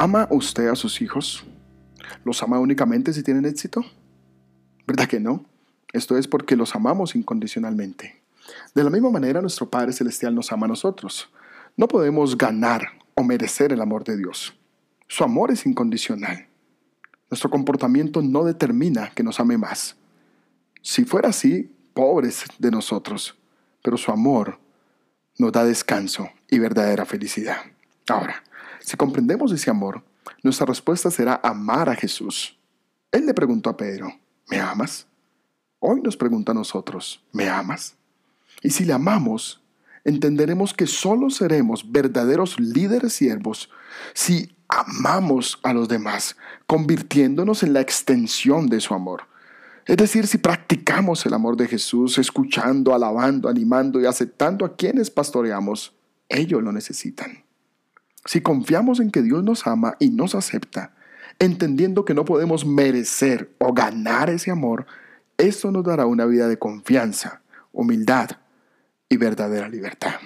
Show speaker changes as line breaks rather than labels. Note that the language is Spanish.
¿Ama usted a sus hijos? ¿Los ama únicamente si tienen éxito? ¿Verdad que no? Esto es porque los amamos incondicionalmente. De la misma manera, nuestro Padre Celestial nos ama a nosotros. No podemos ganar o merecer el amor de Dios. Su amor es incondicional. Nuestro comportamiento no determina que nos ame más. Si fuera así, pobres de nosotros, pero su amor nos da descanso y verdadera felicidad. Ahora, si comprendemos ese amor, nuestra respuesta será amar a Jesús. Él le preguntó a Pedro, ¿me amas? Hoy nos pregunta a nosotros, ¿me amas? Y si le amamos, entenderemos que solo seremos verdaderos líderes siervos si amamos a los demás, convirtiéndonos en la extensión de su amor. Es decir, si practicamos el amor de Jesús, escuchando, alabando, animando y aceptando a quienes pastoreamos, ellos lo necesitan. Si confiamos en que Dios nos ama y nos acepta, entendiendo que no podemos merecer o ganar ese amor, esto nos dará una vida de confianza, humildad y verdadera libertad.